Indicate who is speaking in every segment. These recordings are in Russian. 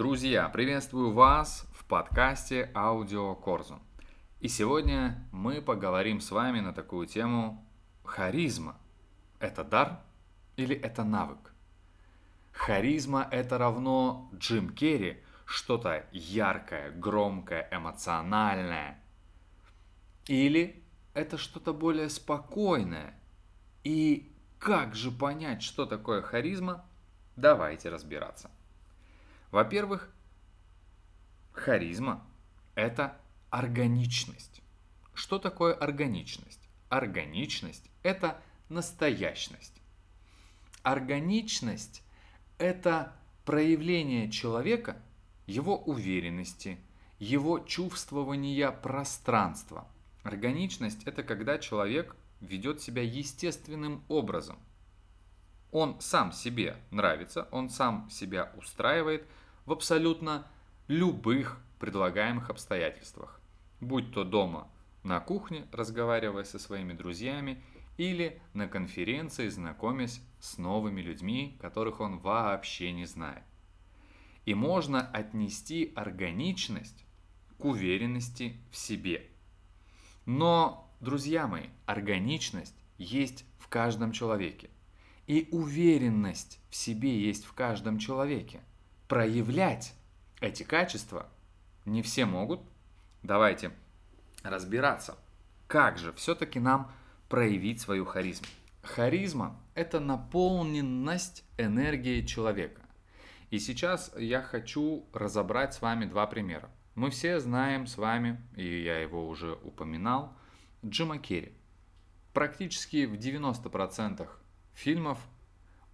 Speaker 1: Друзья, приветствую вас в подкасте Аудио Корзу. И сегодня мы поговорим с вами на такую тему харизма. Это дар или это навык? Харизма это равно Джим Керри, что-то яркое, громкое, эмоциональное. Или это что-то более спокойное. И как же понять, что такое харизма? Давайте разбираться. Во-первых, харизма – это органичность. Что такое органичность? Органичность – это настоящность. Органичность – это проявление человека, его уверенности, его чувствования пространства. Органичность – это когда человек ведет себя естественным образом. Он сам себе нравится, он сам себя устраивает – в абсолютно любых предлагаемых обстоятельствах. Будь то дома на кухне, разговаривая со своими друзьями, или на конференции, знакомясь с новыми людьми, которых он вообще не знает. И можно отнести органичность к уверенности в себе. Но, друзья мои, органичность есть в каждом человеке. И уверенность в себе есть в каждом человеке проявлять эти качества не все могут. Давайте разбираться, как же все-таки нам проявить свою харизму. Харизма – это наполненность энергией человека. И сейчас я хочу разобрать с вами два примера. Мы все знаем с вами, и я его уже упоминал, Джима Керри. Практически в 90% фильмов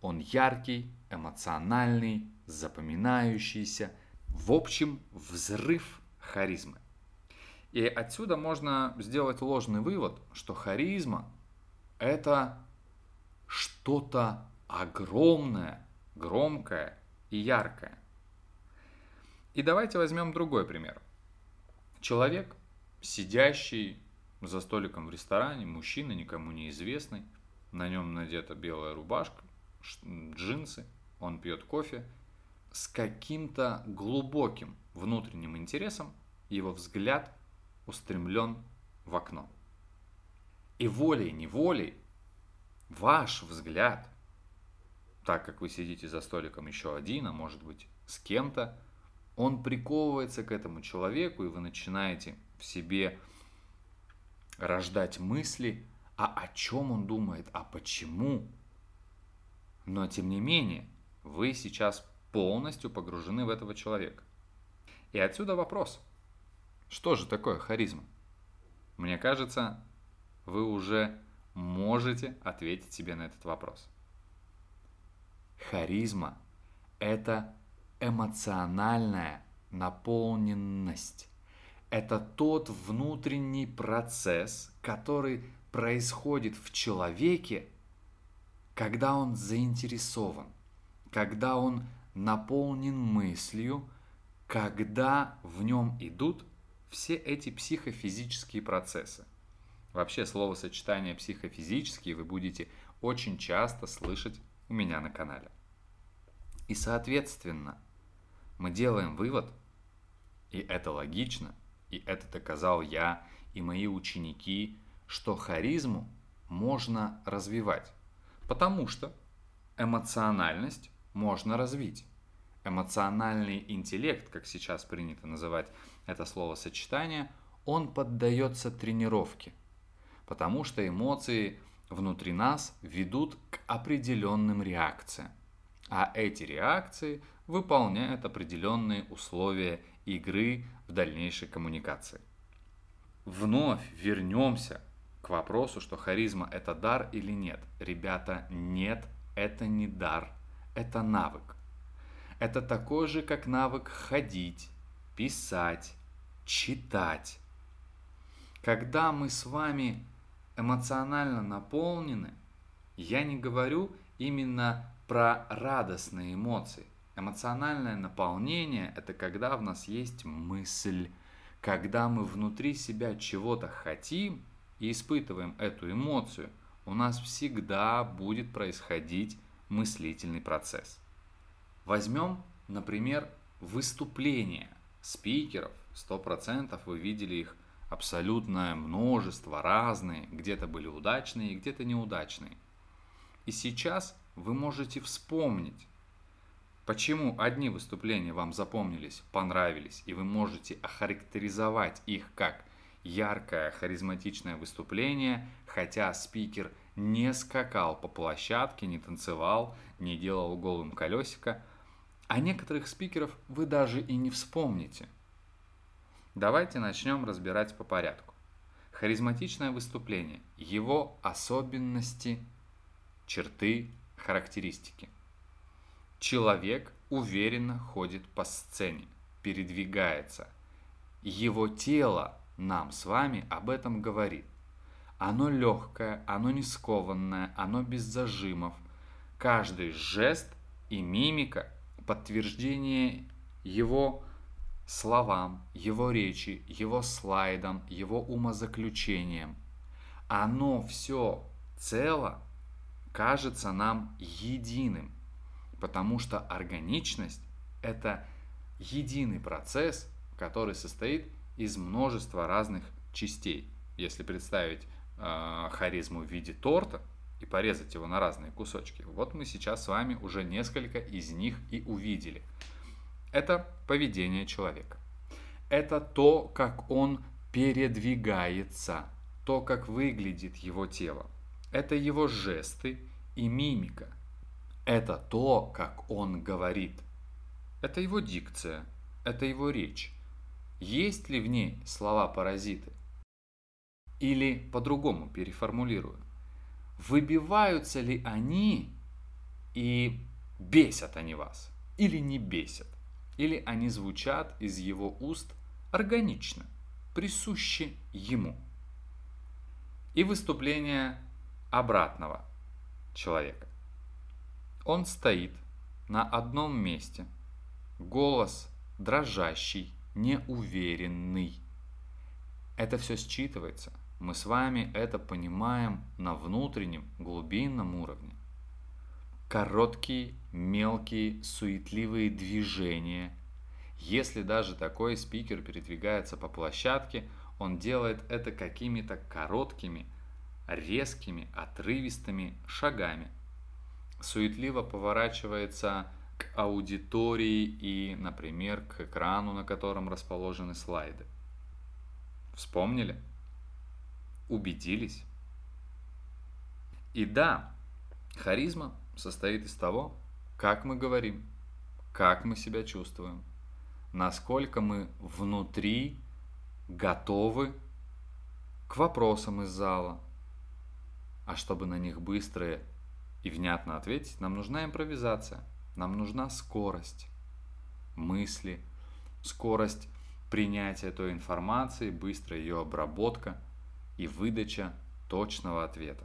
Speaker 1: он яркий, эмоциональный, запоминающийся, в общем, взрыв харизмы. И отсюда можно сделать ложный вывод, что харизма – это что-то огромное, громкое и яркое. И давайте возьмем другой пример. Человек, сидящий за столиком в ресторане, мужчина, никому неизвестный, на нем надета белая рубашка, джинсы, он пьет кофе с каким-то глубоким внутренним интересом его взгляд устремлен в окно. И волей-неволей ваш взгляд, так как вы сидите за столиком еще один, а может быть с кем-то, он приковывается к этому человеку, и вы начинаете в себе рождать мысли, а о чем он думает, а почему. Но тем не менее, вы сейчас полностью погружены в этого человека. И отсюда вопрос. Что же такое харизма? Мне кажется, вы уже можете ответить себе на этот вопрос. Харизма – это эмоциональная наполненность. Это тот внутренний процесс, который происходит в человеке, когда он заинтересован, когда он наполнен мыслью, когда в нем идут все эти психофизические процессы. Вообще словосочетание психофизические вы будете очень часто слышать у меня на канале. И соответственно, мы делаем вывод, и это логично, и это доказал я и мои ученики, что харизму можно развивать, потому что эмоциональность можно развить. Эмоциональный интеллект, как сейчас принято называть это словосочетание, он поддается тренировке, потому что эмоции внутри нас ведут к определенным реакциям. А эти реакции выполняют определенные условия игры в дальнейшей коммуникации. Вновь вернемся к вопросу, что харизма это дар или нет. Ребята, нет, это не дар, это навык. Это такой же, как навык ходить, писать, читать. Когда мы с вами эмоционально наполнены, я не говорю именно про радостные эмоции. Эмоциональное наполнение – это когда в нас есть мысль, когда мы внутри себя чего-то хотим и испытываем эту эмоцию, у нас всегда будет происходить мыслительный процесс. Возьмем, например, выступления спикеров, 100% вы видели их абсолютное множество, разные, где-то были удачные, где-то неудачные. И сейчас вы можете вспомнить, почему одни выступления вам запомнились, понравились, и вы можете охарактеризовать их как яркое, харизматичное выступление, хотя спикер не скакал по площадке, не танцевал, не делал голым колесико, а некоторых спикеров вы даже и не вспомните. Давайте начнем разбирать по порядку. Харизматичное выступление, его особенности, черты, характеристики. Человек уверенно ходит по сцене, передвигается. Его тело нам с вами об этом говорит. Оно легкое, оно не скованное, оно без зажимов. Каждый жест и мимика – подтверждение его словам, его речи, его слайдам, его умозаключениям. Оно все цело кажется нам единым, потому что органичность – это единый процесс, который состоит из множества разных частей. Если представить э, харизму в виде торта и порезать его на разные кусочки, вот мы сейчас с вами уже несколько из них и увидели. Это поведение человека. Это то, как он передвигается, то, как выглядит его тело. Это его жесты и мимика. Это то, как он говорит. Это его дикция, это его речь. Есть ли в ней слова-паразиты? Или по-другому переформулирую. Выбиваются ли они и бесят они вас? Или не бесят? Или они звучат из его уст органично, присуще ему? И выступление обратного человека. Он стоит на одном месте, голос дрожащий, неуверенный. Это все считывается. Мы с вами это понимаем на внутреннем, глубинном уровне. Короткие, мелкие, суетливые движения. Если даже такой спикер передвигается по площадке, он делает это какими-то короткими, резкими, отрывистыми шагами. Суетливо поворачивается к аудитории и, например, к экрану, на котором расположены слайды. Вспомнили? Убедились? И да, харизма состоит из того, как мы говорим, как мы себя чувствуем, насколько мы внутри готовы к вопросам из зала. А чтобы на них быстро и внятно ответить, нам нужна импровизация – нам нужна скорость мысли, скорость принятия той информации, быстрая ее обработка и выдача точного ответа.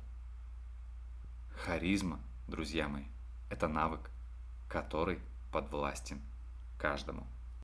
Speaker 1: Харизма, друзья мои, это навык, который подвластен каждому.